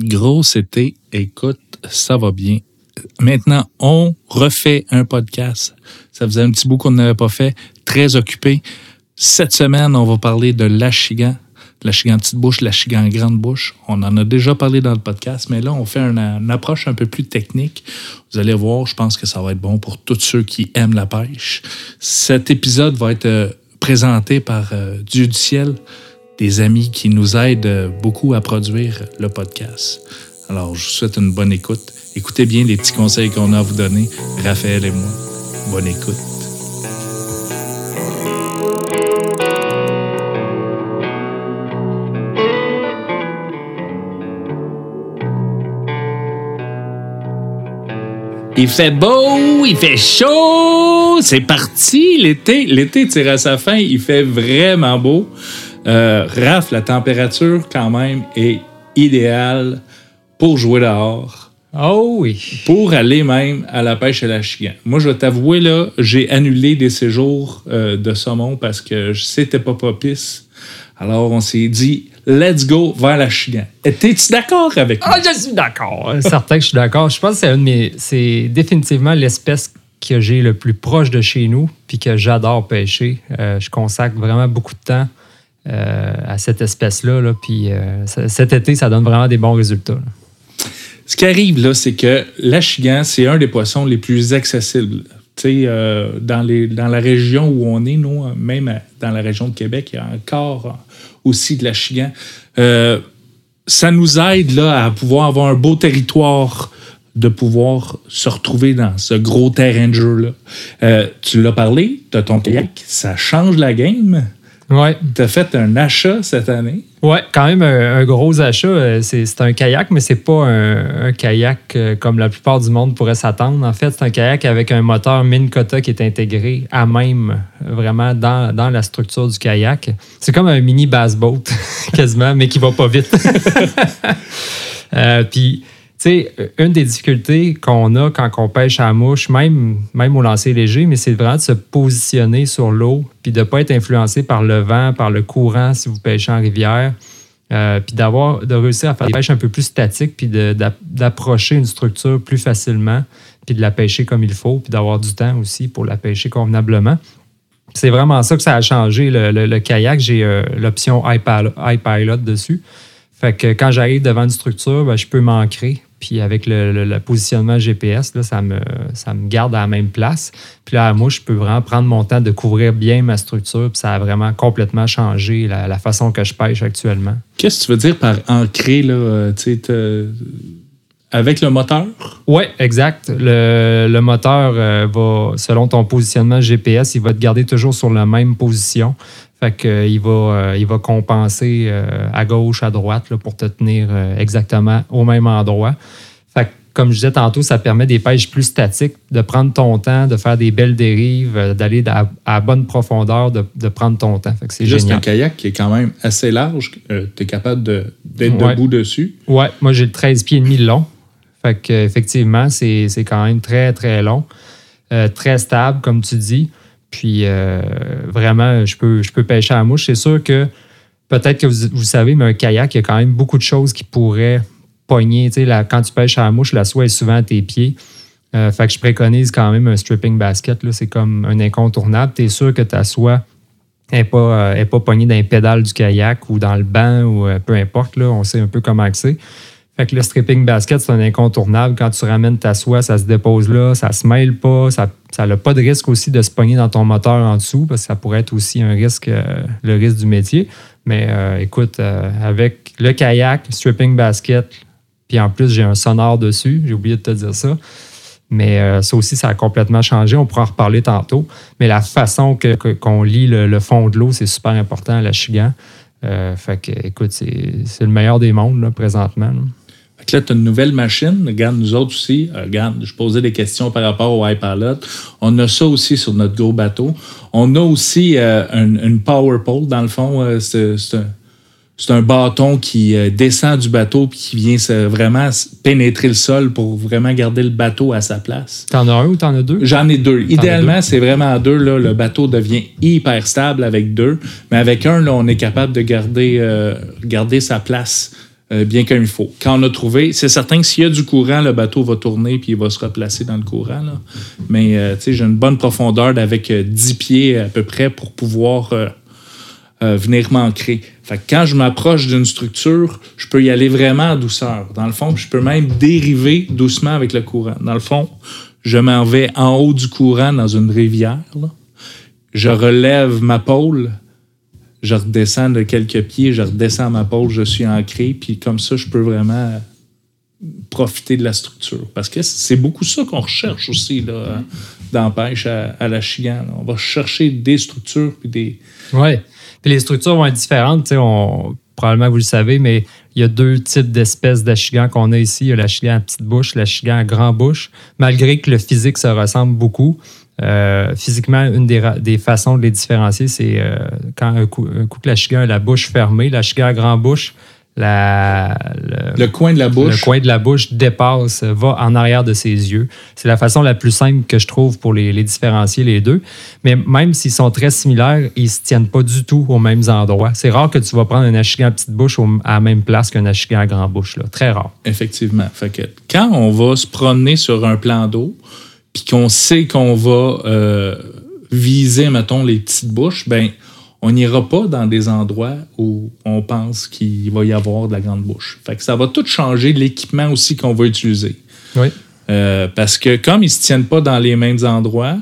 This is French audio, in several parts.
Gros été, écoute, ça va bien. Maintenant, on refait un podcast. Ça faisait un petit bout qu'on n'avait pas fait. Très occupé. Cette semaine, on va parler de l'achigan. L'achigan petite bouche, l'achigan grande bouche. On en a déjà parlé dans le podcast, mais là, on fait une, une approche un peu plus technique. Vous allez voir, je pense que ça va être bon pour tous ceux qui aiment la pêche. Cet épisode va être euh, présenté par euh, Dieu du ciel, des amis qui nous aident beaucoup à produire le podcast. Alors, je vous souhaite une bonne écoute. Écoutez bien les petits conseils qu'on a à vous donner, Raphaël et moi. Bonne écoute. Il fait beau, il fait chaud, c'est parti l'été. L'été tire à sa fin, il fait vraiment beau. Euh, Raph, la température quand même est idéale pour jouer dehors, Oh oui. pour aller même à la pêche à la chigan. Moi, je vais t'avouer, là, j'ai annulé des séjours euh, de saumon parce que c'était pas propice. Alors, on s'est dit, let's go vers la chigan. T'es-tu d'accord avec moi? Ah, je suis d'accord. Certain que je suis d'accord. Je pense que c'est un de mes- c'est définitivement l'espèce que j'ai le plus proche de chez nous, puis que j'adore pêcher. Euh, je consacre vraiment beaucoup de temps euh, à cette espèce-là, là, puis euh, cet été, ça donne vraiment des bons résultats. là. Ce qui arrive, là, c'est que l'achigan, c'est un des poissons les plus accessibles. Tu sais, euh, dans, les, dans la région où on est, nous, même dans la région de Québec, il y a encore euh, aussi de l'achigan. Euh, ça nous aide là, à pouvoir avoir un beau territoire de pouvoir se retrouver dans ce gros terrain de jeu-là. Euh, tu l'as parlé, tu as ton kayak, ça change la game. Ouais. Tu as fait un achat cette année? Ouais, quand même un, un gros achat. Euh, C'est un kayak, mais c'est pas un, un kayak euh, comme la plupart du monde pourrait s'attendre. En fait, c'est un kayak avec un moteur Minn Kota qui est intégré à même, vraiment dans, dans la structure du kayak. C'est comme un mini bass boat, quasiment, mais qui va pas vite. Euh, Puis, une des difficultés qu'on a quand on pêche à la mouche, même, même au lancer léger, mais c'est vraiment de se positionner sur l'eau, puis de ne pas être influencé par le vent, par le courant si vous pêchez en rivière. Euh, puis d'avoir de réussir à faire des pêches un peu plus statiques, puis d'approcher une structure plus facilement, puis de la pêcher comme il faut, puis d'avoir du temps aussi pour la pêcher convenablement. C'est vraiment ça que ça a changé. Le, kayak, j'ai euh, l'option iPilot dessus. Fait que quand j'arrive devant une structure, ben, je peux m'ancrer. Puis avec le, le- le positionnement GPS, là, ça, me, ça me garde à la même place. Puis là, moi, je peux vraiment prendre mon temps de couvrir bien ma structure. Puis ça a vraiment complètement changé la, la façon que je pêche actuellement. Qu'est-ce que tu veux dire par ancrer, là, euh, tu sais, te- avec le moteur? Oui, exact. Le, le moteur euh, va, selon ton positionnement GPS, il va te garder toujours sur la même position. Fait euh, il, va, euh, il va compenser euh, à gauche, à droite là, pour te tenir euh, exactement au même endroit. Fait que, comme je disais tantôt, ça permet des pêches plus statiques, de prendre ton temps, de faire des belles dérives, euh, d'aller à, à bonne profondeur, de, de prendre ton temps. Fait que c'est Juste un kayak qui est quand même assez large. tu es capable de- d'être Ouais. debout dessus. Ouais, moi j'ai le 13 pieds et demi de long. Fait que effectivement, c'est c'est quand même très, très long. Euh, très stable, comme tu dis. Puis euh, vraiment, je peux, je peux pêcher à la mouche. C'est sûr que peut-être que vous, savez, mais un kayak, il y a quand même beaucoup de choses qui pourraient pogner. Tu sais, quand tu pêches à la mouche, la soie est souvent à tes pieds. Euh, fait que je préconise quand même un stripping basket. C'est comme un incontournable. Tu es sûr que ta soie n'est pas, euh, pas pognée dans les pédales du kayak ou dans le banc ou peu importe. Là, on sait un peu comment c'est. Fait que le stripping basket, c'est un incontournable. Quand tu ramènes ta soie, ça se dépose là, ça se mêle pas, ça n'a pas de risque aussi de se pogner dans ton moteur en dessous, parce que ça pourrait être aussi un risque, euh, le risque du métier. Mais euh, écoute, euh, avec le kayak, stripping basket, puis en plus, j'ai un sonore dessus, j'ai oublié de te dire ça. Mais ça aussi, ça a complètement changé. On pourra en reparler tantôt. Mais la façon que- que- qu'on lit le, le fond de l'eau, c'est super important à la Chigan. Fait que, écoute, c'est le meilleur des mondes là, présentement. Fait que là, tu as une nouvelle machine. Regarde, nous autres aussi. euh, regarde, je posais des questions par rapport au iPilot. On a ça aussi sur notre gros bateau. On a aussi euh, une, une power pole. Dans le fond, euh, c'est c'est un, c'est un bâton qui descend du bateau puis qui vient vraiment pénétrer le sol pour vraiment garder le bateau à sa place. T'en as un ou t'en as deux? J'en ai deux. Idéalement, c'est vraiment deux. Là, le bateau devient hyper stable avec deux. Mais avec un, là, on est capable de garder, euh, garder sa place euh, bien comme il faut. Quand on a trouvé, c'est certain que s'il y a du courant, le bateau va tourner puis il va se replacer dans le courant. Là. Mais euh, j'ai une bonne profondeur avec 10 pieds à peu près pour pouvoir venir m'ancrer. Fait que quand je m'approche d'une structure, je peux y aller vraiment en douceur. Dans le fond, je peux même dériver doucement avec le courant. Dans le fond, je m'en vais en haut du courant dans une rivière. Je relève ma pôle, je redescends de quelques pieds, je redescends ma pôle, je suis ancré, puis comme ça, je peux vraiment profiter de la structure. Parce que c'est beaucoup ça qu'on recherche aussi là, dans pêche à, la chigane. On va chercher des structures puis des. Oui. Puis les structures vont être différentes. On, probablement vous le savez, mais il y a deux types d'espèces d'achigan qu'on a ici. Il y a l'achigan à petite bouche, l'achigan à grand bouche. Malgré que le physique se ressemble beaucoup, euh, physiquement, une des, façons de les différencier, c'est euh, quand un coup, un coup que l'achigan a la bouche fermée, l'achigan à grand bouche la, le, coin de la bouche. Le coin de la bouche dépasse, va en arrière de ses yeux. C'est la façon la plus simple que je trouve pour les, différencier les deux. Mais même s'ils sont très similaires, ils ne se tiennent pas du tout aux mêmes endroits. C'est rare que tu vas prendre un achigan à petite bouche à la même place qu'un achigan à grande bouche. Là. Très rare. Effectivement. Fait que quand on va se promener sur un plan d'eau, puis qu'on sait qu'on va euh, viser, mettons, les petites bouches, ben on n'ira pas dans des endroits où on pense qu'il va y avoir de la grande bouche. Fait que ça va tout changer l'équipement aussi qu'on va utiliser. Oui. Euh, parce que comme ils ne se tiennent pas dans les mêmes endroits,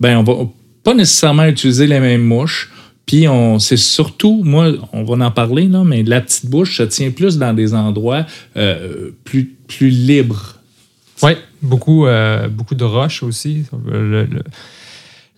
ben on va pas nécessairement utiliser les mêmes mouches. Puis on, c'est surtout, moi, on va en parler, là, mais la petite bouche se tient plus dans des endroits euh, plus, plus libres. Oui, beaucoup, euh, beaucoup de roches aussi.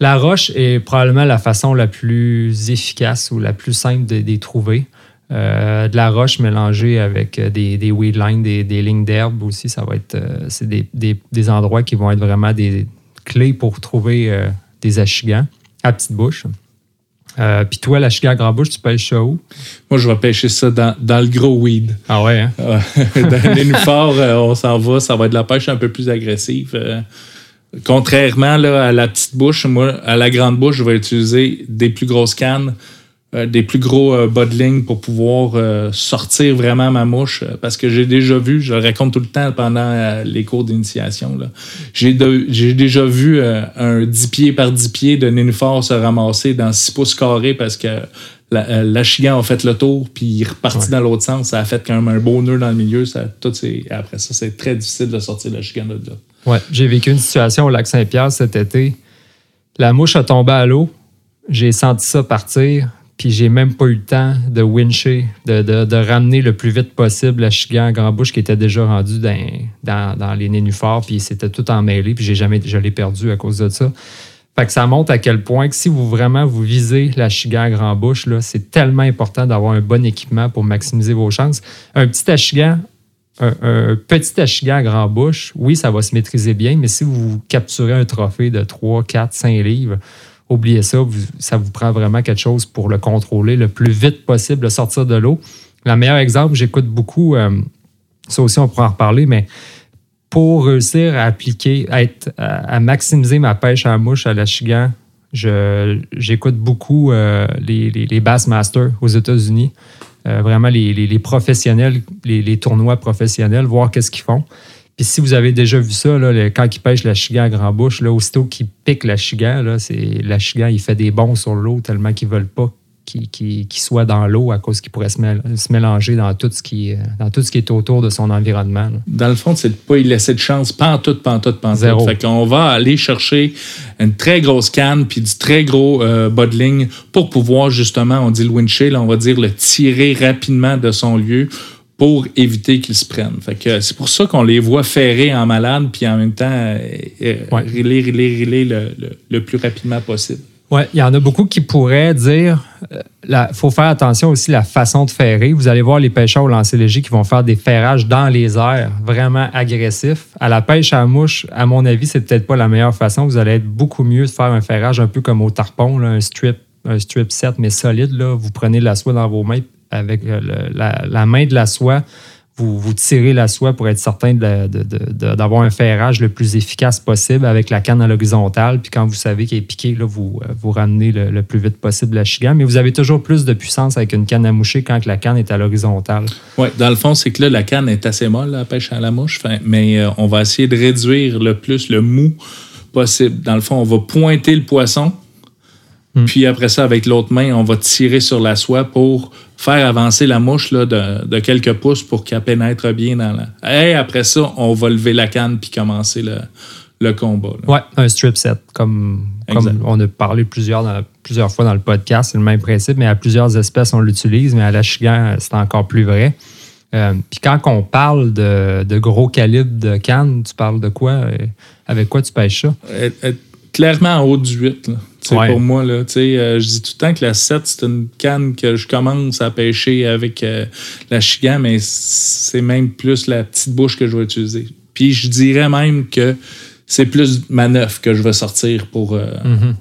la roche est probablement la façon la plus efficace ou la plus simple de, les trouver. Euh, de la roche mélangée avec des, des weed lines, des, lignes d'herbe aussi, ça va être euh, c'est des, endroits qui vont être vraiment des clés pour trouver des achigans à petite bouche. Puis toi, l'achigan à grande bouche, tu pêches ça où? Moi, je vais pêcher ça dans, le gros weed. Ah ouais, hein? dans les on s'en va, ça va être de la pêche un peu plus agressive. Contrairement là, à la petite bouche, moi, à la grande bouche, je vais utiliser des plus grosses cannes, euh, des plus gros euh, pour pouvoir euh, sortir vraiment ma mouche. Euh, parce que j'ai déjà vu, je le raconte tout le temps pendant les cours d'initiation, j'ai déjà vu un 10 pieds par 10 pieds de nénuphar se ramasser dans 6 pouces carrés parce que l'achigan a fait le tour, puis il est reparti dans l'autre sens. Ça a fait quand même un beau nœud dans le milieu. Ça, tout, après ça, c'est très difficile de sortir l'achigan de là. Ouais, j'ai vécu une situation au lac Saint-Pierre cet été. La mouche a tombé à l'eau. J'ai senti ça partir, puis j'ai même pas eu le temps de wincher, de, ramener le plus vite possible la chigan à grand bouche qui était déjà rendu dans, dans, les nénuphars, puis c'était tout emmêlé, puis j'ai jamais, je l'ai perdu à cause de ça. Fait que ça montre à quel point que si vous vraiment vous visez la chigan à grand bouche, c'est tellement important d'avoir un bon équipement pour maximiser vos chances. Un petit achigan, un, petit achigan à grand bouche, oui, ça va se maîtriser bien, mais si vous capturez un trophée de 3, 4, 5 livres, oubliez ça, ça vous prend vraiment quelque chose pour le contrôler le plus vite possible, le sortir de l'eau. Le meilleur exemple, j'écoute beaucoup, euh, ça aussi on pourra en reparler, mais pour réussir à appliquer, à, être, à, maximiser ma pêche à mouche à l'achigan, j'écoute beaucoup euh, les, les, les Bassmasters aux États-Unis. Euh, vraiment les, professionnels, les, tournois professionnels, voir qu'est-ce qu'ils font. Puis si vous avez déjà vu ça, là, quand ils pêchent la chigan à grand bouche, là, aussitôt qu'ils piquent la chigan, c'est, la chigan, il fait des bons sur l'eau tellement qu'ils ne veulent pas qu'il, soit dans l'eau à cause qu'il pourrait se, mélanger dans tout, ce qui, dans tout ce qui est autour de son environnement. Dans le fond, c'est de ne pas y laisser de chance, pantoute, pantoute, pantoute. Zéro. Fait qu'on va aller chercher une très grosse canne puis du très gros euh, pour pouvoir justement, on dit le windshield, on va dire le tirer rapidement de son lieu pour éviter qu'il se prenne. Fait que c'est pour ça qu'on les voit ferrer en malade puis en même temps euh, euh le plus rapidement possible. Oui, il y en a beaucoup qui pourraient dire il euh, faut faire attention aussi à la façon de ferrer. Vous allez voir les pêcheurs au lancer léger qui vont faire des ferrages dans les airs vraiment agressifs. À la pêche à mouche, à mon avis, c'est peut-être pas la meilleure façon. Vous allez être beaucoup mieux de faire un ferrage un peu comme au tarpon, un strip un strip set mais solide. Là. Vous prenez la soie dans vos mains avec euh, la, main de la soie vous, tirez la soie pour être certain d'avoir un ferrage le plus efficace possible avec la canne à l'horizontale. Puis quand vous savez qu'elle est piquée, là, vous, euh, ramenez le, plus vite possible la chigan. Mais vous avez toujours plus de puissance avec une canne à moucher quand la canne est à l'horizontale. Oui, dans le fond, c'est que là, la canne est assez molle, la pêche à la mouche, mais euh, on va essayer de réduire le plus le mou possible. Dans le fond, on va pointer le poisson, Hmm. puis après ça, avec l'autre main, on va tirer sur la soie pour faire avancer la mouche là, de, de quelques pouces pour qu'elle pénètre bien dans la. Et après ça, on va lever la canne puis commencer le, le combat. là. Ouais, un strip set, comme, comme on a parlé plusieurs, dans- plusieurs fois dans le podcast, c'est le même principe, mais à plusieurs espèces, on l'utilise, mais à la chigan, c'est encore plus vrai. Euh, Puis quand on parle de, de gros calibre de canne, tu parles de quoi? euh, Avec quoi tu pêches ça? Elle- clairement en haut du 8. Là. Ouais. Pour moi, là, euh, je dis tout le temps que la 7, c'est une canne que je commence à pêcher avec euh, la chigan, mais c'est même plus la petite bouche que je vais utiliser. Puis je dirais même que c'est plus ma 9 que je vais sortir pour, euh, Mhm.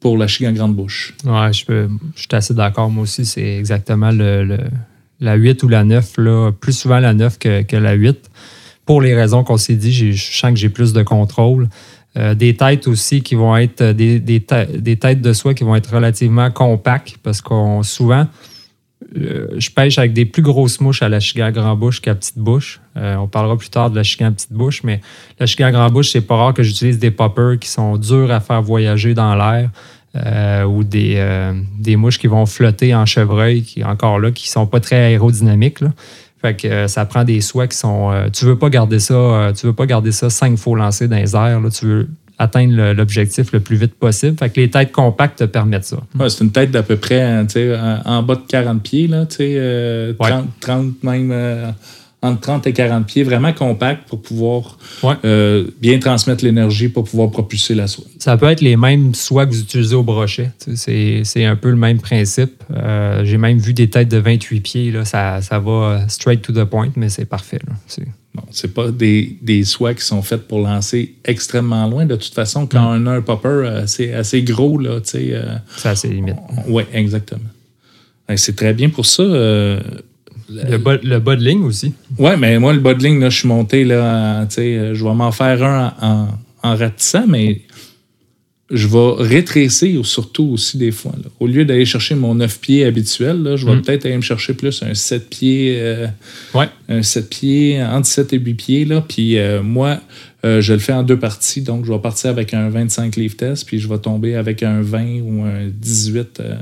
pour la chigan grande bouche. Ouais, je, peux- je suis assez d'accord. Moi aussi, c'est exactement le, le- la 8 ou la 9. Là, plus souvent la 9 que, que la 8. Pour les raisons qu'on s'est dit, je sens que j'ai plus de contrôle. Euh, des têtes aussi qui vont être euh, des, des, des têtes de soie qui vont être relativement compactes parce qu'on souvent euh, je pêche avec des plus grosses mouches à la chigan grand bouche qu'à petite bouche. On parlera plus tard de la chigan petite bouche, mais la chigan grand bouche, c'est pas rare que j'utilise des poppers qui sont durs à faire voyager dans l'air ou des, des mouches qui vont flotter en chevreuil, qui encore là, qui sont pas très aérodynamiques. là. Fait que euh, ça prend des soies qui sont. euh, tu veux pas garder ça, euh, tu veux pas garder ça cinq fois lancé dans les airs. là. tu veux atteindre l'objectif le plus vite possible. Fait que les têtes compactes te permettent ça. Ouais, c'est une tête d'à peu près hein, en, en bas de 40 pieds, là, tu sais, euh, Ouais. 30, 30 même entre 30 et 40 pieds, vraiment compact pour pouvoir Ouais. euh, bien transmettre l'énergie pour pouvoir propulser la soie. Ça peut être les mêmes soies que vous utilisez au brochet. C'est un peu le même principe. Euh, J'ai même vu des têtes de 28 pieds. Là, ça, ça va straight to the point, mais c'est parfait. Bon, c'est pas des, des soies qui sont faites pour lancer extrêmement loin. De toute façon, quand on a un popper euh, assez, assez gros, là, tu sais. euh, C'est assez limite. oui, exactement. Ouais, C'est très bien pour ça. Le bas, le bas de ligne aussi. Ouais, mais moi, le bas de ligne, là, je suis monté, là, en- tu sais, je vais m'en faire un en, en, en ratissant, mais je vais rétrécir surtout aussi des fois. là. Au lieu d'aller chercher mon 9 pieds habituel, là, je vais Mm. peut-être aller me chercher plus un 7 pieds, euh, Ouais. un 7 pieds, entre 7 et 8 pieds. Là. Puis euh, moi, euh, je le fais en deux parties. Donc, je vais partir avec un 25 livres test, puis je vais tomber avec un 20 ou un 18 euh,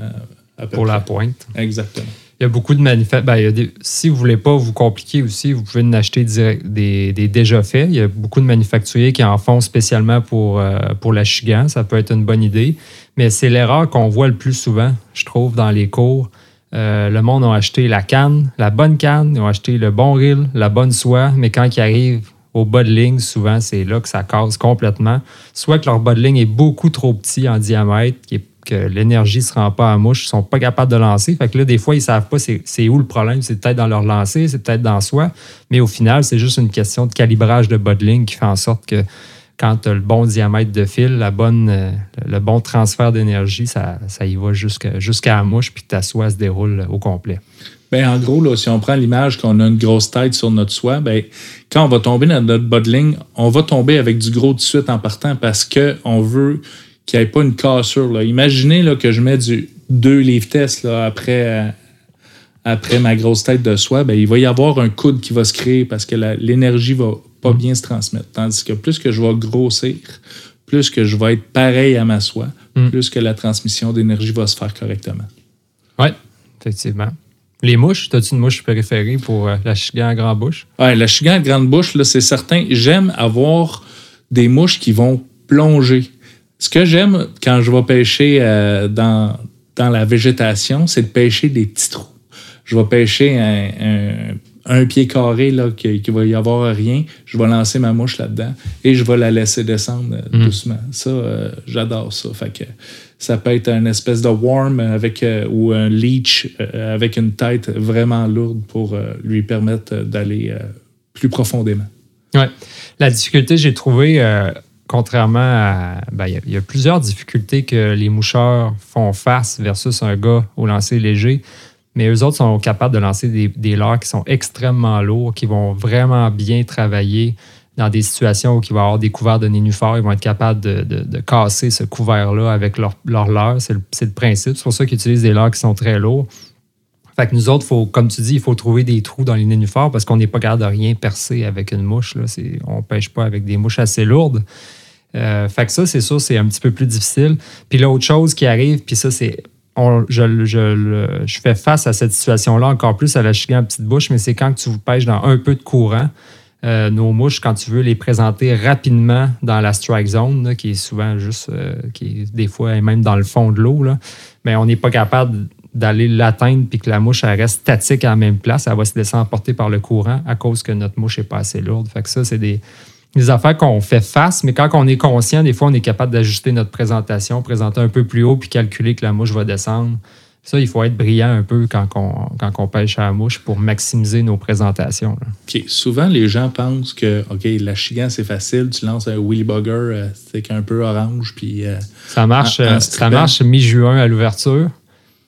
à peu Pour la pointe. Exactement. Il y a beaucoup de manufacturiers. si vous ne voulez pas vous compliquer aussi, vous pouvez en acheter des, déjà faits. Il y a beaucoup de manufacturiers qui en font spécialement pour, euh, pour la chigan. Ça peut être une bonne idée. Mais c'est l'erreur qu'on voit le plus souvent, je trouve, dans les cours. Euh, le monde a acheté la canne, la bonne canne, ils ont acheté le bon reel, la bonne soie, mais quand ils arrivent au bas de ligne, souvent, c'est là que ça casse complètement. Soit que leur bas de ligne est beaucoup trop petit en diamètre, qui que l'énergie ne se rend pas à mouche, ils ne sont pas capables de lancer. Fait que là, des fois, ils ne savent pas c'est où le problème. C'est peut-être dans leur lancer, c'est peut-être dans soi. Mais au final, c'est juste une question de calibrage de bas qui fait en sorte que quand tu as le bon diamètre de fil, la bonne, euh, le bon transfert d'énergie, ça, ça y va jusqu'à la mouche, puis ta soie se déroule au complet. Ben, en gros, si on prend l'image qu'on a une grosse tête sur notre soie, ben, quand on va tomber dans notre bas de ligne, on va tomber avec du gros de suite en partant parce qu'on veut qu'il n'y ait pas une cassure. Là. Imaginez là, que je mets du 2 livres test là, après, euh, après ma grosse tête de soie, ben, il va y avoir un coude qui va se créer parce que l'énergie va pas bien se transmettre. Tandis que plus que je vais grossir, plus que je vais être pareil à ma soie, Mm. plus que la transmission d'énergie va se faire correctement. Oui, effectivement. Les mouches, as-tu une mouche préférée pour euh, la chigan à grand bouche? Ouais, la chigan à grande bouche, c'est certain. J'aime avoir des mouches qui vont plonger. Ce que j'aime quand je vais pêcher euh, dans, dans la végétation, c'est de pêcher des petits trous. Je vais pêcher un, un- un pied carré, là, qui, qui va y avoir rien. Je vais lancer ma mouche là-dedans et je vais la laisser descendre euh, Mhm. doucement. Ça, euh, j'adore ça. Fait que ça peut être une espèce de worm avec, euh, ou un leech euh, avec une tête vraiment lourde pour lui permettre d'aller plus profondément. Ouais. La difficulté, j'ai trouvé, contrairement à. ben, Il y a- plusieurs difficultés que les moucheurs font face versus un gars au lancer léger. Mais eux autres sont capables de lancer des, des qui sont extrêmement lourds, qui vont vraiment bien travailler dans des situations où il va y avoir des couverts de nénuphars, ils vont être capables de, casser ce couvert-là avec leur, leur. C'est le, principe. C'est pour ça qu'ils utilisent des leurres qui sont très lourds. Fait que nous autres, faut, comme tu dis, il faut trouver des trous dans les nénuphars parce qu'on n'est pas capable de rien percer avec une mouche. Là. On ne pêche pas avec des mouches assez lourdes. Euh, fait que ça, c'est sûr, c'est un petit peu plus difficile. Puis l'autre chose qui arrive, puis ça, c'est. je, je, je fais face à cette situation-là encore plus à la chigan à petite bouche, mais c'est quand tu pêches dans un peu de courant. euh, nos mouches, quand tu veux les présenter rapidement dans la strike zone, qui est souvent juste, euh, qui est des fois même dans le fond de l'eau, mais on n'est pas capable d'aller l'atteindre puis que la mouche elle reste statique à la même place. Elle va se laisser emporter par le courant à cause que notre mouche n'est pas assez lourde. Fait que ça, c'est des, des affaires qu'on fait face, mais quand on est conscient, des fois, on est capable d'ajuster notre présentation, présenter un peu plus haut puis calculer que la mouche va descendre. Ça, il faut être brillant un peu quand on, quand on pêche à la mouche pour maximiser nos présentations. là. OK. Souvent, les gens pensent que, OK, la chigan, c'est facile. Tu lances un Willy Bugger, euh, c'est un peu orange, puis... euh, Ça marche, En- en euh, ça marche mi-juin à l'ouverture.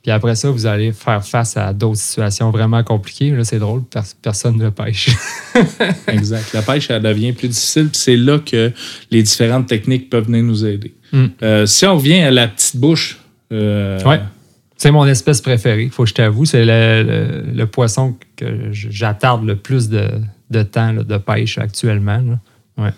Puis après ça, vous allez faire face à d'autres situations vraiment compliquées. Là, c'est drôle, pers- personne ne pêche. exact. La pêche, elle devient plus difficile, puis c'est là que les différentes techniques peuvent venir nous aider. Mm. Euh, si on revient à la petite bouche... euh, Ouais. C'est mon espèce préférée, faut que je t'avoue. C'est le, le- le poisson que j'attarde le plus de, de temps là, de pêche actuellement. là.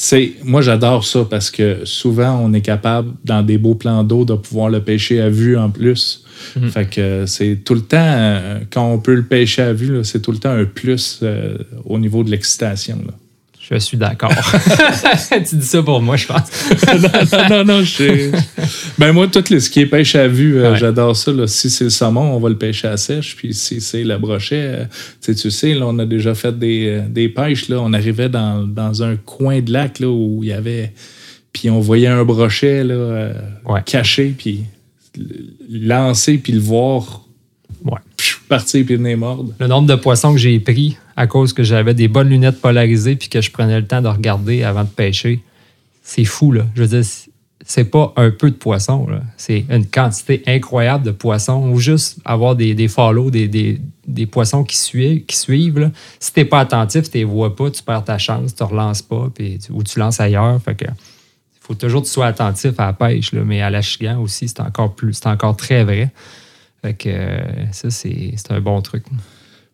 C'est, moi, j'adore ça parce que souvent, on est capable, dans des beaux plans d'eau, de pouvoir le pêcher à vue en plus. Mhm. Fait que c'est tout le temps, euh, quand on peut le pêcher à vue, c'est tout le temps un plus euh, au niveau de l'excitation. Je suis d'accord. tu dis ça pour moi, je pense. non, non, non, je. Ben, moi, tout ce qui est pêche à vue, euh, Ouais. j'adore ça. là. Si c'est le saumon, on va le pêcher à sèche. Puis si c'est le brochet, euh, tu sais, tu sais, là, on a déjà fait des, euh, des pêches. Là. On arrivait dans, dans un coin de lac là, où il y avait. Puis on voyait un brochet là, Ouais. caché, puis lancer, puis le voir Ouais. partir, puis venir mordre. Le nombre de poissons que j'ai pris à cause que j'avais des bonnes lunettes polarisées puis que je prenais le temps de regarder avant de pêcher, c'est fou, là. Je veux dire, c'est- pas un peu de poissons, là. C'est une quantité incroyable de poissons ou juste avoir des, des follow, des, des, des poissons qui suivent. Qui suivent là. Si t'es pas attentif, tu les vois pas, tu perds ta chance, tu relances pas puis ou tu lances ailleurs. Fait que faut toujours que tu sois attentif à la pêche, là. mais à la chigan aussi, c'est encore plus, c'est encore très vrai. Fait que ça, c'est un bon truc.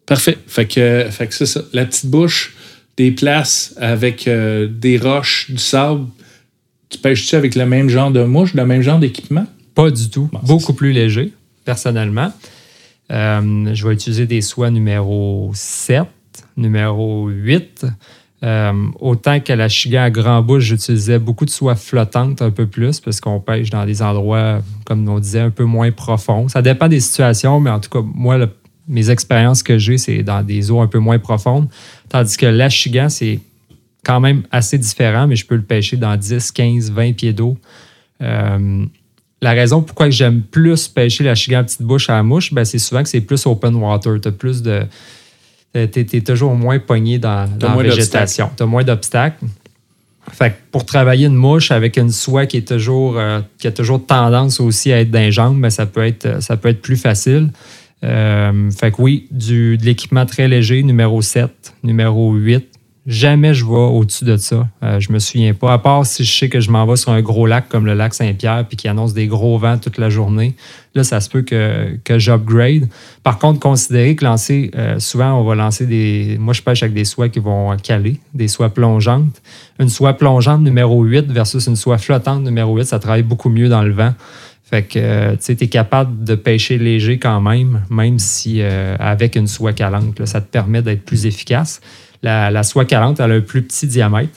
Parfait. Fait que, fait que c'est ça. La petite bouche, des places avec euh, des roches, du sable. Tu pêches-tu avec le même genre de mouche, le même genre d'équipement? Pas du tout. Bon, Beaucoup plus léger, personnellement. Euh, je vais utiliser des soies numéro 7, numéro 8. Euh, autant qu'à la chigan à grand bouche, j'utilisais beaucoup de soie flottante un peu plus parce qu'on pêche dans des endroits, comme on disait, un peu moins profonds. Ça dépend des situations, mais en tout cas, moi, le- mes expériences que j'ai, c'est dans des eaux un peu moins profondes. Tandis que la chigan, c'est quand même assez différent, mais je peux le pêcher dans 10, 15, 20 pieds d'eau. Euh, la raison pourquoi j'aime plus pêcher la chigan à petite bouche à la mouche, ben, c'est souvent que c'est plus open water. Tu plus de. T'es, t'es toujours moins pogné dans, dans la végétation. Tu as moins d'obstacles. Fait que pour travailler une mouche avec une soie qui est toujours euh, qui a toujours tendance aussi à être dans les jambes, ben, ça peut être ça peut être plus facile. Euh, fait que oui, du, de l'équipement très léger, numéro 7, numéro 8. Jamais je vais au-dessus de ça. Euh, je me souviens pas. À part si je sais que je m'en vais sur un gros lac comme le lac Saint-Pierre puis qui annonce des gros vents toute la journée. Là, ça se peut que, que j'upgrade. Par contre, considérez que lancer, euh, souvent, on va lancer des. Moi, je pêche avec des soies qui vont caler, des soies plongeantes. Une soie plongeante numéro 8 versus une soie flottante numéro 8, ça travaille beaucoup mieux dans le vent. Fait que, euh, tu sais, es capable de pêcher léger quand même, même si euh, avec une soie calante, ça te permet d'être plus efficace. La, soie calante, elle a un plus petit diamètre.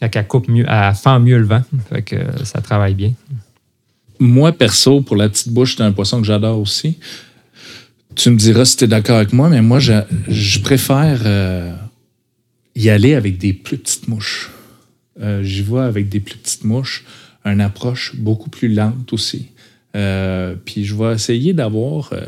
Fait qu'elle coupe mieux, elle fend mieux le vent. Fait que euh, ça travaille bien. Moi, perso, pour la petite bouche, c'est un poisson que j'adore aussi. Tu me diras si tu es d'accord avec moi, mais moi, je, préfère y aller avec des plus petites mouches. J'y vais avec des plus petites mouches, une approche beaucoup plus lente aussi. Euh, puis je vais essayer d'avoir euh,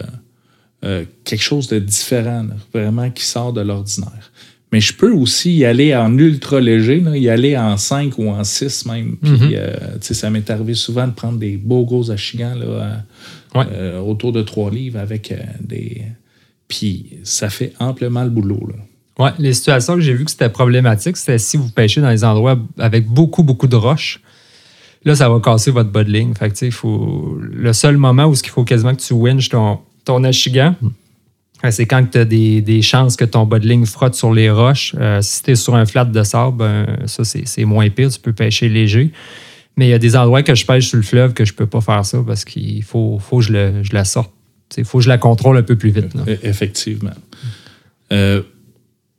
euh, quelque chose de différent, là, vraiment qui sort de l'ordinaire. Mais je peux aussi y aller en ultra léger, là, y aller en 5 ou en 6 même. Puis, Mhm. ça m'est arrivé souvent de prendre des beaux gros achigans là, Ouais. autour de 3 livres avec des. Puis ça fait amplement le boulot. Là. Ouais, les situations que j'ai vues que c'était problématique, c'était si vous pêchez dans des endroits avec beaucoup, beaucoup de roches. Là, ça va casser votre bas de ligne. Fait que, faut... Le seul moment où il faut quasiment que tu winches ton, ton achigan, euh, c'est quand tu as des, des chances que ton bas de ligne frotte sur les roches. Euh, si tu es sur un flat de sable, ben, ça, c'est moins pire. Tu peux pêcher léger. Mais il y a des endroits que je pêche sur le fleuve que je peux pas faire ça parce qu'il faut, faut que je, le- je la sorte. Il faut que je la contrôle un peu plus vite. E- Effectivement. Euh,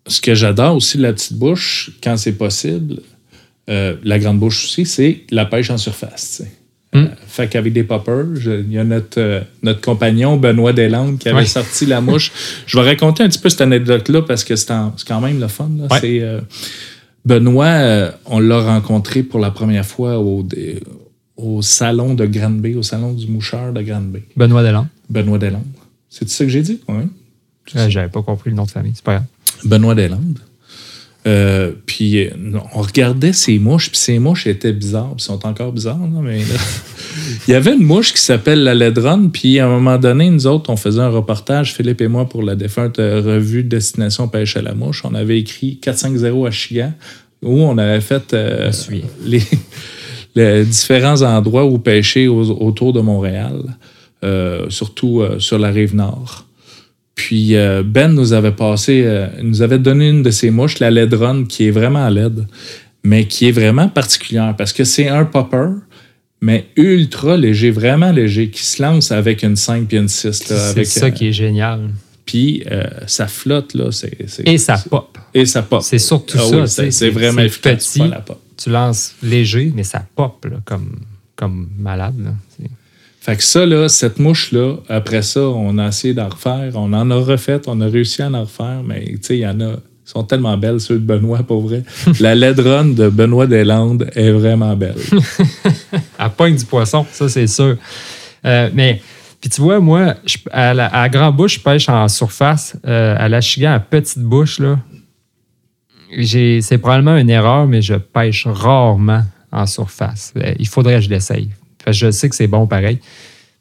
ce que j'adore aussi de la petite bouche, quand c'est possible, euh, la grande bouche aussi, c'est la pêche en surface. Mm. Euh, fait qu'avec des poppers, il y a notre, euh, notre compagnon Benoît Deslandes qui avait sorti la mouche. Je vais raconter un petit peu cette anecdote-là parce que c'est quand même le fun. là. Ouais. C'est, Benoît, on l'a rencontré pour la première fois au, au salon de Granby, au salon du moucheur de Granby. Benoît Delan. Benoît Deslandes. C'est ça que j'ai dit? Oui. J'avais pas compris le nom de famille. C'est pas grave. Benoît Deslandes. Euh, puis euh, on regardait ces mouches, puis ces mouches étaient bizarres, puis sont encore bizarres, là, mais là, il y avait une mouche qui s'appelle la Ledron, puis à un moment donné, nous autres, on faisait un reportage, Philippe et moi, pour la défunte euh, revue Destination Pêche à la mouche. On avait écrit 450 à Chigan, où on avait fait euh, les, les différents endroits où pêcher au- autour de Montréal, euh, surtout sur la rive nord. Puis euh, Ben nous avait passé, euh, nous avait donné une de ces mouches, la Ledron, qui est vraiment laide, mais qui est vraiment particulière parce que c'est un popper, mais ultra léger, vraiment léger, qui se lance avec une 5 puis une 6. Là, C'est ça euh, qui est génial. Puis ça flotte, là. Et ça pop. Et ça pop. C'est surtout Ah ça, oui, c'est- vraiment efficace. petit. pas la pop. Tu lances léger, mais ça pop là, comme, comme malade. là. Fait que ça, là, cette mouche-là, après ça, on a essayé d'en refaire. On en a refait, on a réussi à en refaire, mais tu sais, il y en a. Ils sont tellement belles, ceux de Benoît, pour vrai. La Ledron de Benoît Deslandes est vraiment belle. Elle pogne du poisson, ça c'est sûr. Euh, mais, puis tu vois, moi, je- à, la, à Grand Bouche, je pêche en surface. Euh, à la Chigan, à Petite Bouche, là, c'est probablement une erreur, mais je pêche rarement en surface. Euh, il faudrait que je l'essaye. Parce que je sais que c'est bon pareil,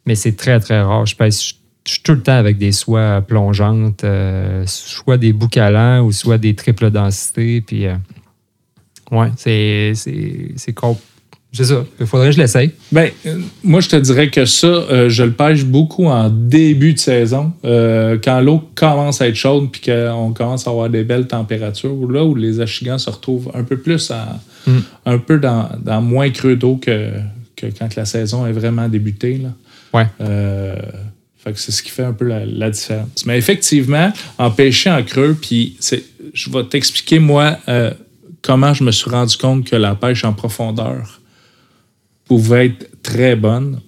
mais c'est très, très rare. Je pêche je suis tout le temps avec des soies plongeantes, euh, soit des boucalants ou soit des triples densités. Puis, euh, ouais, c'est c'est- c'est ça. Il faudrait que je l'essaye. Ben, euh, moi, je te dirais que ça, euh, je le pêche beaucoup en début de saison, euh, quand l'eau commence à être chaude puis qu'on commence à avoir des belles températures, là où les achigans se retrouvent un peu plus à, Mm. un peu dans, dans moins creux d'eau que, que quand la saison est vraiment débutée. Là. Ouais. Euh, fait que c'est ce qui fait un peu la, la différence. Mais effectivement, en pêcher en creux, puis je vais t'expliquer, moi, euh, comment je me suis rendu compte que la pêche en profondeur pouvait être très bonne.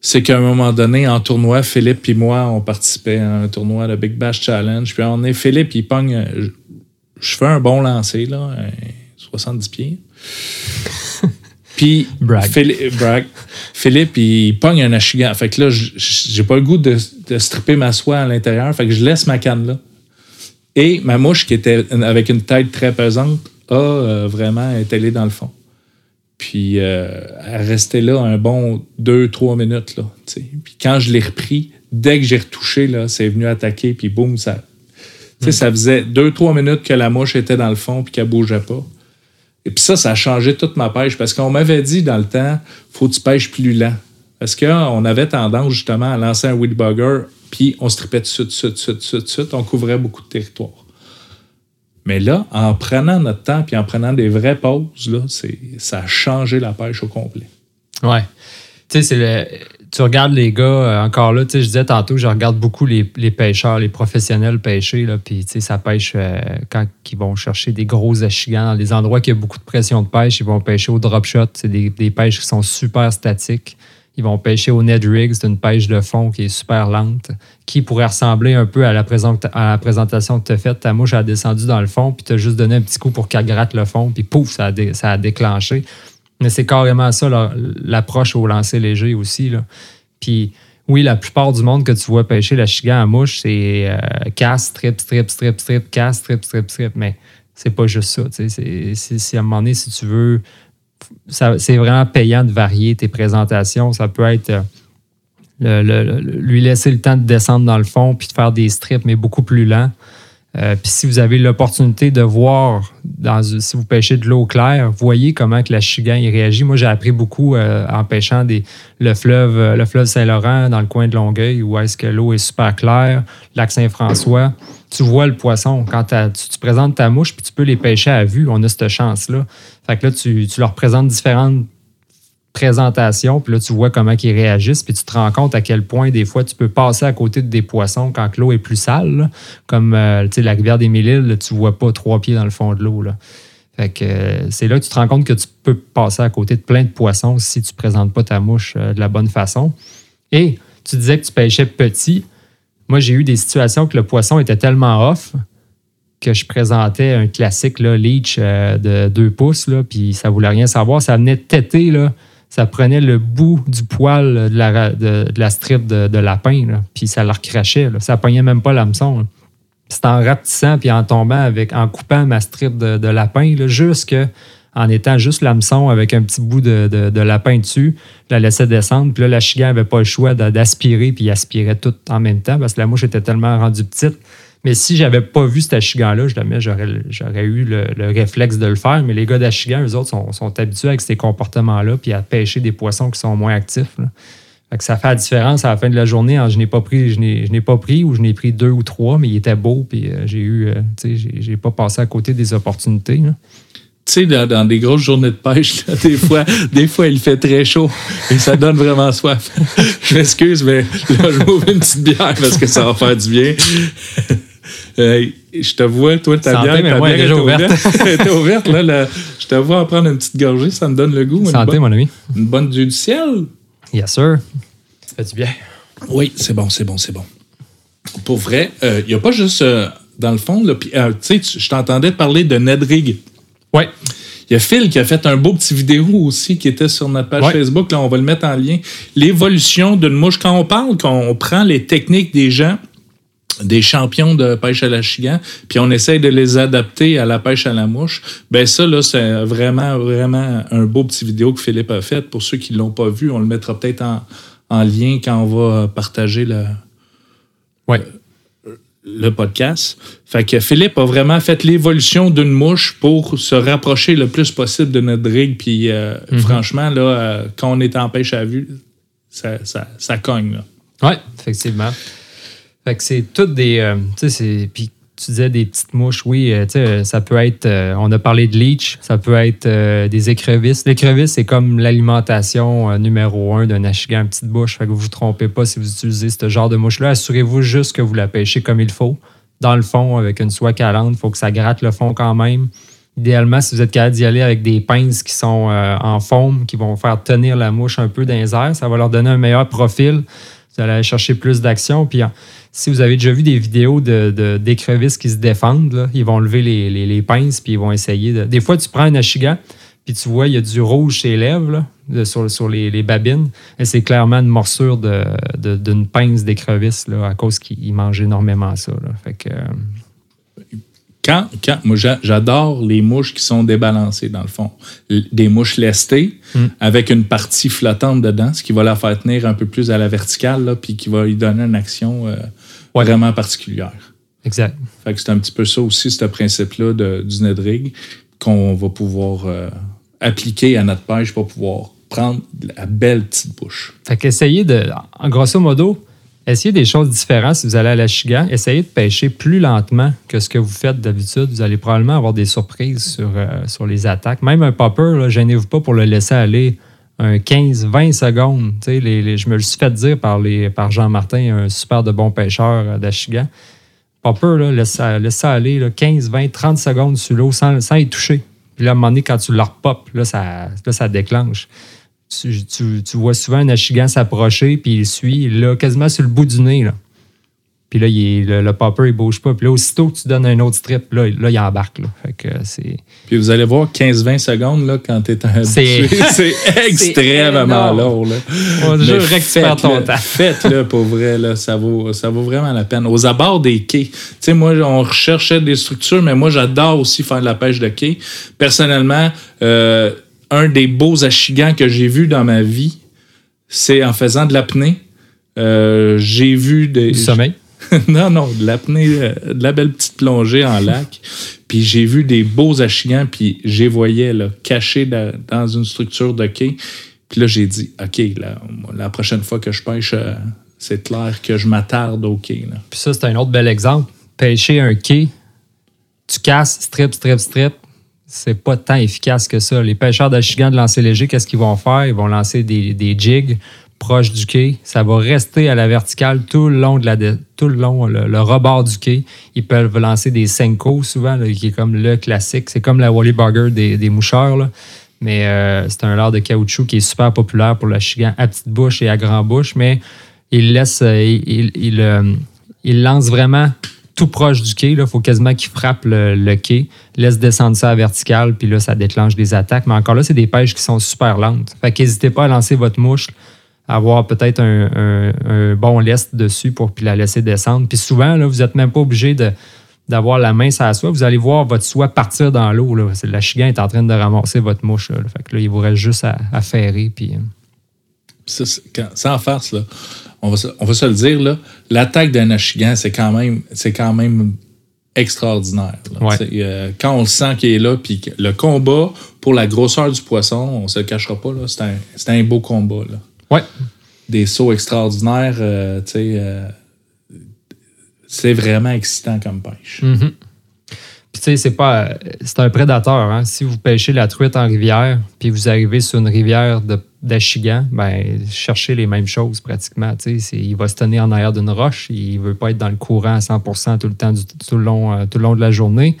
C'est qu'à un moment donné, en tournoi, Philippe et moi, on participait à un tournoi, le Big Bash Challenge. Puis on est Philippe, il pogne. euh, Je, je fais un bon lancer, là, un 70 pieds. Puis. Philippe. Philippe, il pogne un achigan. Fait que là, j'ai pas le goût de, de stripper ma soie à l'intérieur. Fait que je laisse ma canne là. Et ma mouche, qui était avec une tête très pesante, a euh, vraiment été allée dans le fond. Puis euh, elle restait là un bon 2-3 minutes. Là, puis quand je l'ai repris, dès que j'ai retouché, là, c'est venu attaquer, puis boum, ça. sais, Ça faisait 2-3 minutes que la mouche était dans le fond puis qu'elle bougeait pas. Et puis ça, ça a changé toute ma pêche parce qu'on m'avait dit dans le temps, faut que tu pêches plus lent. Parce qu'on avait tendance justement à lancer un weedbugger, puis on se tripait dessus, dessus, dessus, dessus, dessus, on couvrait beaucoup de territoire. Mais là, en prenant notre temps puis en prenant des vraies pauses, là, ça a changé la pêche au complet. Ouais. Tu sais, c'est le. Tu regardes les gars, euh, encore là, tu sais, je disais tantôt, je regarde beaucoup les, les pêcheurs, les professionnels pêcher, là, puis tu sais, ça pêche euh, quand ils vont chercher des gros achigans dans des endroits qui a beaucoup de pression de pêche, ils vont pêcher au drop shot, c'est des, pêches qui sont super statiques. Ils vont pêcher au Ned Rig, c'est une pêche de fond qui est super lente, qui pourrait ressembler un peu à la, à la présentation que tu as faite. Ta mouche a descendu dans le fond, puis tu as juste donné un petit coup pour qu'elle gratte le fond, puis pouf, ça a déclenché. Mais c'est carrément ça, l'approche au lancer léger aussi. Là. Puis oui, la plupart du monde que tu vois pêcher la chigan à mouche, c'est euh, casse, strip, strip, strip, strip, casse, strip, strip, strip. Mais c'est pas juste ça. c'est à un moment donné, si tu veux, c'est vraiment payant de varier tes présentations. Ça peut être. euh, le- lui laisser le temps de descendre dans le fond puis de faire des strips, mais beaucoup plus lent. Euh, puis si vous avez l'opportunité de voir, si vous pêchez de l'eau claire, voyez comment que la chigan il réagit. Moi, j'ai appris beaucoup euh, en pêchant le fleuve, euh, le fleuve Saint-Laurent dans le coin de Longueuil, où est-ce que l'eau est super claire, lac Saint-François. Tu vois le poisson. Quand tu, tu présentes ta mouche, puis tu peux les pêcher à vue. On a cette chance-là. Fait que là, tu, tu leur présentes différentes présentation, puis là, tu vois comment ils réagissent, puis tu te rends compte à quel point, des fois, tu peux passer à côté de des poissons quand l'eau est plus sale. Comme euh, la rivière des Mille-Îles, tu vois pas trois pieds dans le fond de l'eau. Fait que euh, c'est là que tu te rends compte que tu peux passer à côté de plein de poissons si tu présentes pas ta mouche euh, de la bonne façon. Et tu disais que tu pêchais petit. Moi, j'ai eu des situations que le poisson était tellement off que je présentais un classique là, leech de 2 pouces, là, puis ça voulait rien savoir. Ça venait têter, là. Ça prenait le bout du poil de la, de, la strip de, lapin, là, puis ça leur crachait. Là. Ça pognait même pas l'hameçon. C'était en rapetissant puis en tombant avec, en coupant ma strip de, lapin, jusque en étant juste l'hameçon avec un petit bout de, de- lapin dessus, je la laissais descendre. Puis là, la chigan n'avait pas le choix d'a- d'aspirer, puis il aspirait tout en même temps parce que la mouche était tellement rendue petite. Mais si j'avais pas vu cet achigan-là, je j'aurais, j'aurais eu le, le réflexe de le faire. Mais les gars d'achigan, eux autres, sont, sont habitués avec ces comportements-là, puis à pêcher des poissons qui sont moins actifs. là. Fait que ça fait la différence à la fin de la journée. je n'ai pas pris, je n'ai, pas pris ou je n'ai pris deux ou trois, mais il était beau, puis euh, j'ai eu, euh, j'ai, pas passé à côté des opportunités. Tu sais, dans, des grosses journées de pêche, des, fois, des fois, il fait très chaud et ça donne vraiment soif. je m'excuse, mais là, je m'ouvre une petite bière parce que ça va faire du bien. Euh, je te vois, toi, ta bière, ta bière déjà ouverte. Ouverte, là, là. Je te vois en prendre une petite gorgée, ça me donne le goût. Santé, bonne, mon ami. une bonne dieu du ciel. Yes, sir. Ça fait du bien. Oui, c'est bon, c'est bon, c'est bon. Pour vrai, il n'y a pas juste, euh, dans le fond, euh, tu sais, je t'entendais parler de Ned Rig. Ouais. Il y a Phil qui a fait un beau petit vidéo aussi qui était sur notre page Ouais. Facebook. Là, on va le mettre en lien. L'évolution d'une mouche. Quand on parle, qu'on prend les techniques des gens, des champions de pêche à la chigan, puis on essaye de les adapter à la pêche à la mouche, ben ça, là, c'est vraiment, vraiment un beau petit vidéo que Philippe a fait. Pour ceux qui ne l'ont pas vu, on le mettra peut-être en, en lien quand on va partager le, Ouais. le podcast. Fait que Philippe a vraiment fait l'évolution d'une mouche pour se rapprocher le plus possible de notre rig. Puis euh, franchement, là, euh, quand on est en pêche à vue, ça, ça, ça cogne. Là. Oui, effectivement. Fait que c'est toutes des. euh, tu sais. Puis tu disais des petites mouches, oui, euh, tu sais, ça peut être. euh, on a parlé de leech, ça peut être des écrevisses. L'écrevisse, c'est comme l'alimentation numéro un d'un achigan, petite bouche. Fait que vous vous trompez pas si vous utilisez ce genre de mouche-là. Assurez-vous juste que vous la pêchez comme il faut. Dans le fond, avec une soie calante, il faut que ça gratte le fond quand même. Idéalement, si vous êtes capable d'y aller avec des pinces qui sont en forme, qui vont faire tenir la mouche un peu dans les airs, ça va leur donner un meilleur profil. Vous allez aller chercher plus d'action. Puis si vous avez déjà vu des vidéos de, de- d'écrevisses qui se défendent, là, ils vont lever les, les- les pinces puis ils vont essayer de. Des fois, tu prends un achigan, puis tu vois, il y a du rouge sur les lèvres, là, de- sur, sur les, les babines. Et c'est clairement une morsure de, de- d'une pince d'écrevisse à cause qu'ils mangent énormément ça. là. Fait que, euh, Quand, quand, moi, j'a- j'adore les mouches qui sont débalancées, dans le fond. Des mouches lestées Mm. avec une partie flottante dedans, ce qui va la faire tenir un peu plus à la verticale, là, puis qui va lui donner une action euh. Vraiment particulière. exact. Fait que c'est un petit peu ça aussi, ce principe-là du Nedrig, qu'on va pouvoir euh, appliquer à notre pêche pour pouvoir prendre la belle petite bouche. Fait qu'essayez de, en grosso modo, essayez des choses différentes si vous allez à la Chigan. Essayez de pêcher plus lentement que ce que vous faites d'habitude. Vous allez probablement avoir des surprises sur, euh, sur les attaques. Même un popper, là, gênez-vous pas pour le laisser aller un 15-20 secondes. Les- les- je me le suis fait dire par, par Jean-Martin, un super de bon pêcheur euh, d'Achigan. Popper, là, laisse, laisse ça aller là, 15, 20, 30 secondes sur l'eau sans, sans y toucher. Puis là, à un moment donné, quand tu le repopes, là, ça, là, ça déclenche tu, tu- tu vois souvent un achigan s'approcher, puis il suit, là, quasiment sur le bout du nez. Là. Puis là, il est- le, le popper, il bouge pas. Puis là, aussitôt que tu donnes un autre strip, là, là il embarque. Là. Fait que c'est. Puis vous allez voir 15-20 secondes là, quand tu es C'est- habitué. C'est extrêmement lourd. Là. On tu perds ton temps. Faites-le pour vrai, là, ça, vaut, ça vaut vraiment la peine. Aux abords des quais, tu sais, moi, on recherchait des structures, mais moi, j'adore aussi faire de la pêche de quai. Personnellement, euh, un des beaux achigans que j'ai vu dans ma vie, c'est en faisant de l'apnée. Euh, j'ai vu des. Du sommeil? non, non, de l'apnée, euh, de la belle petite plongée en lac. Puis j'ai vu des beaux achigans, puis j'ai voyais là, cachés da- dans une structure de quai. Puis là, j'ai dit, OK, la prochaine fois que je pêche, euh, c'est clair que je m'attarde au quai. Puis ça, c'est un autre bel exemple. Pêcher un quai, tu casses, strip, strip, strip, c'est pas tant efficace que ça. Les pêcheurs d'achigan de lancer léger, qu'est-ce qu'ils vont faire? Ils vont lancer des jigs proches du quai. Ça va rester à la verticale tout le long, de la tout le, long le, le rebord du quai. Ils peuvent lancer des Senko souvent, qui est comme le classique. C'est comme la Wally Burger des, moucheurs. Mais euh, c'est un leurre de caoutchouc qui est super populaire pour l'achigan à petite bouche et à grand bouche. Mais il laisse, euh, euh, il lance vraiment tout proche du quai. Il faut quasiment qu'il frappe le, le quai, laisse descendre ça à vertical, puis là, ça déclenche des attaques. Mais encore là, c'est des pêches qui sont super lentes. Fait qu'hésitez pas à lancer votre mouche, avoir peut-être un, un- un bon lest dessus pour puis la laisser descendre. Puis souvent, là, vous n'êtes même pas obligé de d'avoir la main sur la soie, vous allez voir votre soie partir dans l'eau. là. C'est- La chigan est en train de ramasser votre mouche. Là. Fait que là, il vous reste juste à, à ferrer. Puis, euh, Ça, c'est- quand- sans farce, là, on, va se, on va se le dire, là, l'attaque d'un achigan, c'est quand même, c'est quand même extraordinaire. Ouais. Euh, quand on le sent qu'il est là, puis le combat pour la grosseur du poisson, on se le cachera pas, là, c'est un, c'est un beau combat. Là. Ouais, Des sauts extraordinaires, euh, tu sais, euh, c'est vraiment excitant comme pêche. Mhm. Puis tu sais, c'est pas. C'est un prédateur. hein. Si vous pêchez la truite en rivière, puis vous arrivez sur une rivière d'achigan, ben cherchez les mêmes choses pratiquement. tu sais. Il va se tenir en arrière d'une roche. Il veut pas être dans le courant à 100 tout le temps, tout, le long, euh, tout le long de la journée.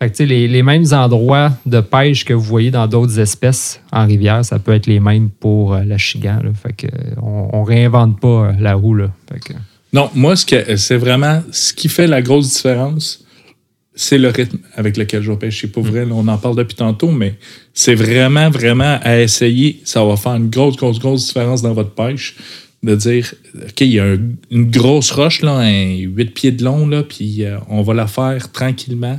Fait que, les, les mêmes endroits de pêche que vous voyez dans d'autres espèces en rivière, ça peut être les mêmes pour euh, l'achigan. là. Fait que, euh, on, on réinvente pas euh, la roue. Là. Fait que, Non, moi, ce que c'est vraiment ce qui fait la grosse différence, c'est le rythme avec lequel je vais pêcher. Pour vrai, là, on en parle depuis tantôt, mais c'est vraiment, vraiment à essayer. Ça va faire une grosse, grosse, grosse différence dans votre pêche. De dire, OK, il y a un- une grosse roche, là, un 8 pieds de long, là, puis euh, on va la faire tranquillement,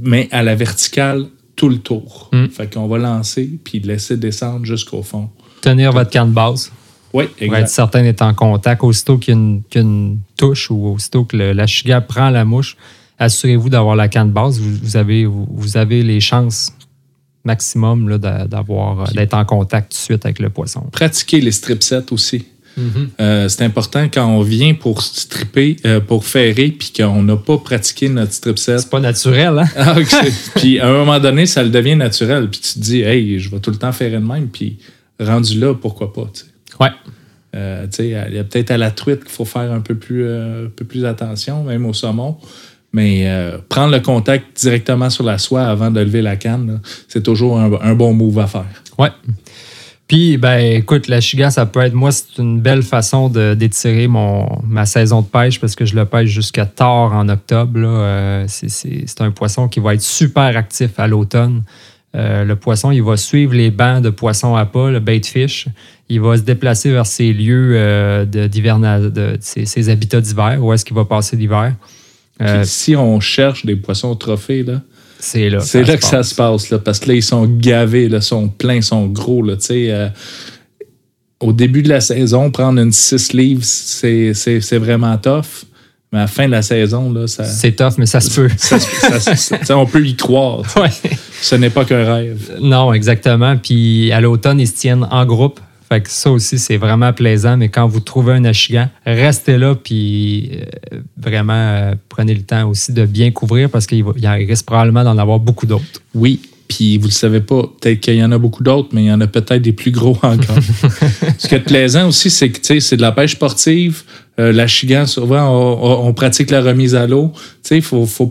mais à la verticale tout le tour. Mm. Fait qu'on va lancer, puis laisser descendre jusqu'au fond. tenir votre canne de base. Oui, pour exact. être certain d'être en contact. Aussitôt qu'il y a une, qu'il y a une touche ou aussitôt que le- la chiga prend la mouche, assurez-vous d'avoir la canne de base. Vous, vous avez, vous, vous avez les chances maximum d'avoir, d'être en contact tout de suite avec le poisson. Pratiquer les strip sets aussi. Euh, c'est important quand on vient pour stripper, euh, pour ferrer, puis qu'on n'a pas pratiqué notre strip set. C'est pas naturel, hein? Ah, puis à un moment donné, ça le devient naturel. Puis tu te dis, hey, je vais tout le temps ferrer de même. Puis rendu là, pourquoi pas? tu sais? Ouais. Euh, tu sais, il y a peut-être à la truite qu'il faut faire un peu plus, un peu plus attention, même au saumon. Mais euh, prendre le contact directement sur la soie avant de lever la canne, là, c'est toujours un, un bon move à faire. Ouais. Puis, ben, écoute, la chiga, ça peut être, moi, c'est une belle façon de- d'étirer mon ma saison de pêche parce que je le pêche jusqu'à tard en octobre. là. Euh, c'est- c'est c'est un poisson qui va être super actif à l'automne. Euh, le poisson, il va suivre les bancs de poissons à pas, le bait fish. Il va se déplacer vers ses lieux euh, de, de ses, ses habitats d'hiver, où est-ce qu'il va passer l'hiver. Euh, si on cherche des poissons trophées, là, c'est là. C'est là que ça se passe, là, parce que là, ils sont gavés, là, sont pleins, sont gros. Là, tu sais, euh, au début de la saison, prendre une 6 livres, c'est c'est- c'est vraiment tough. Mais à la fin de la saison, là, ça, C'est tough, mais ça se peut. ça- on peut y croire. Ouais. Ce n'est pas qu'un rêve. Non, exactement. Puis à l'automne, ils se tiennent en groupe. Fait que ça aussi, c'est vraiment plaisant. Mais quand vous trouvez un achigan, restez là, puis euh, vraiment, euh, prenez le temps aussi de bien couvrir parce qu'il risque probablement d'en avoir beaucoup d'autres. Oui, puis vous le savez pas, peut-être qu'il y en a beaucoup d'autres, mais il y en a peut-être des plus gros encore. Ce qui est plaisant aussi, c'est que c'est de la pêche sportive. Euh, la chigan, souvent, on, pratique la remise à l'eau. Tu sais, il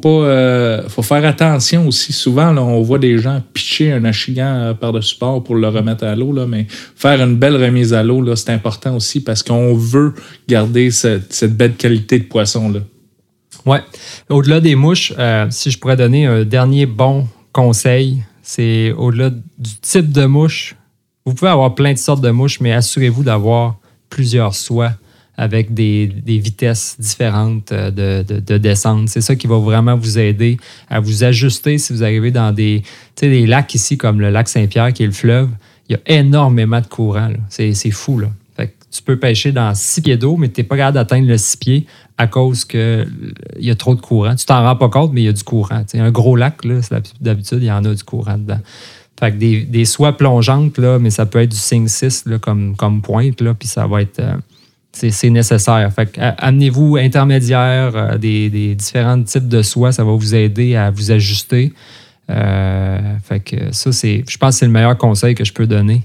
euh, faut faire attention aussi. Souvent, on voit des gens pitcher un achigan euh, par-dessus bord pour le remettre à l'eau, mais faire une belle remise à l'eau, c'est important aussi parce qu'on veut garder cette, belle qualité de poisson. Là. Ouais. Au-delà des mouches, euh, si je pourrais donner un dernier bon conseil, c'est au-delà du type de mouche. Vous pouvez avoir plein de sortes de mouches, mais assurez-vous d'avoir plusieurs soies avec des, des vitesses différentes euh, de, de- de descente. C'est ça qui va vraiment vous aider à vous ajuster si vous arrivez dans des, des lacs ici, comme le lac Saint-Pierre, qui est le fleuve. Il y a énormément de courant. C'est fou. Là. Fait que tu peux pêcher dans 6 pieds d'eau, mais tu n'es pas capable d'atteindre le 6 pieds à cause qu'il y a trop de courant. Tu t'en rends pas compte, mais il y a du courant. T'sais, un gros lac, d'habitude, il y en a du courant dedans. Fait que des, des soies plongeantes, là, mais ça peut être du 5-6 comme, comme pointe, là, puis ça va être. euh, c'est c'est nécessaire. Fait amenez-vous intermédiaire, euh, des, des différents types de soies, ça va vous aider à vous ajuster. Euh, fait que ça, c'est, je pense que c'est le meilleur conseil que je peux donner,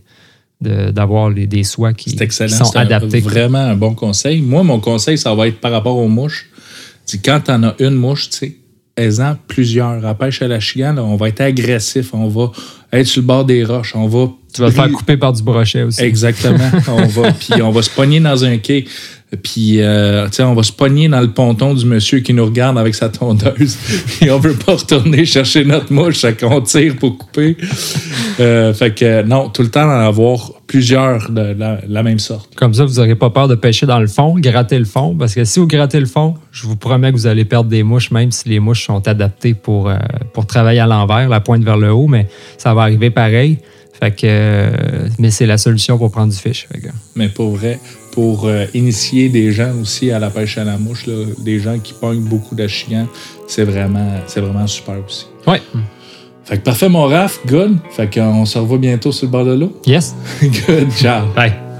de- d'avoir les- des soies qui, C'est sont C'est adaptées. vraiment un bon conseil. Moi, mon conseil, ça va être par rapport aux mouches. C'est quand tu en as une mouche, tu sais, aisant plusieurs. À pêche à la chienne, on va être agressif. On va être sur le bord des roches. On va. Tu vas te faire couper par du brochet aussi. Exactement. on va, puis on va se pogner dans un quai. Puis, euh, tu sais, on va se pogner dans le ponton du monsieur qui nous regarde avec sa tondeuse. Puis on veut pas retourner chercher notre mouche, fait qu'on tire pour couper. Euh, fait que, non, tout le temps d'en avoir plusieurs de la, la même sorte. Comme ça, vous n'aurez pas peur de pêcher dans le fond, gratter le fond. Parce que si vous grattez le fond, je vous promets que vous allez perdre des mouches, même si les mouches sont adaptées pour, euh, pour travailler à l'envers, la pointe vers le haut, mais ça va arriver pareil. Fait que, euh, mais c'est la solution pour prendre du fish. Fait que- Mais pour vrai, pour euh, initier des gens aussi à la pêche à la mouche, là, des gens qui pognent beaucoup d'achigans, c'est vraiment, c'est vraiment super aussi. Ouais. Fait que parfait, mon Raph, good. Fait qu'on se revoit bientôt sur le bord de l'eau. Yes. good, ciao. Bye.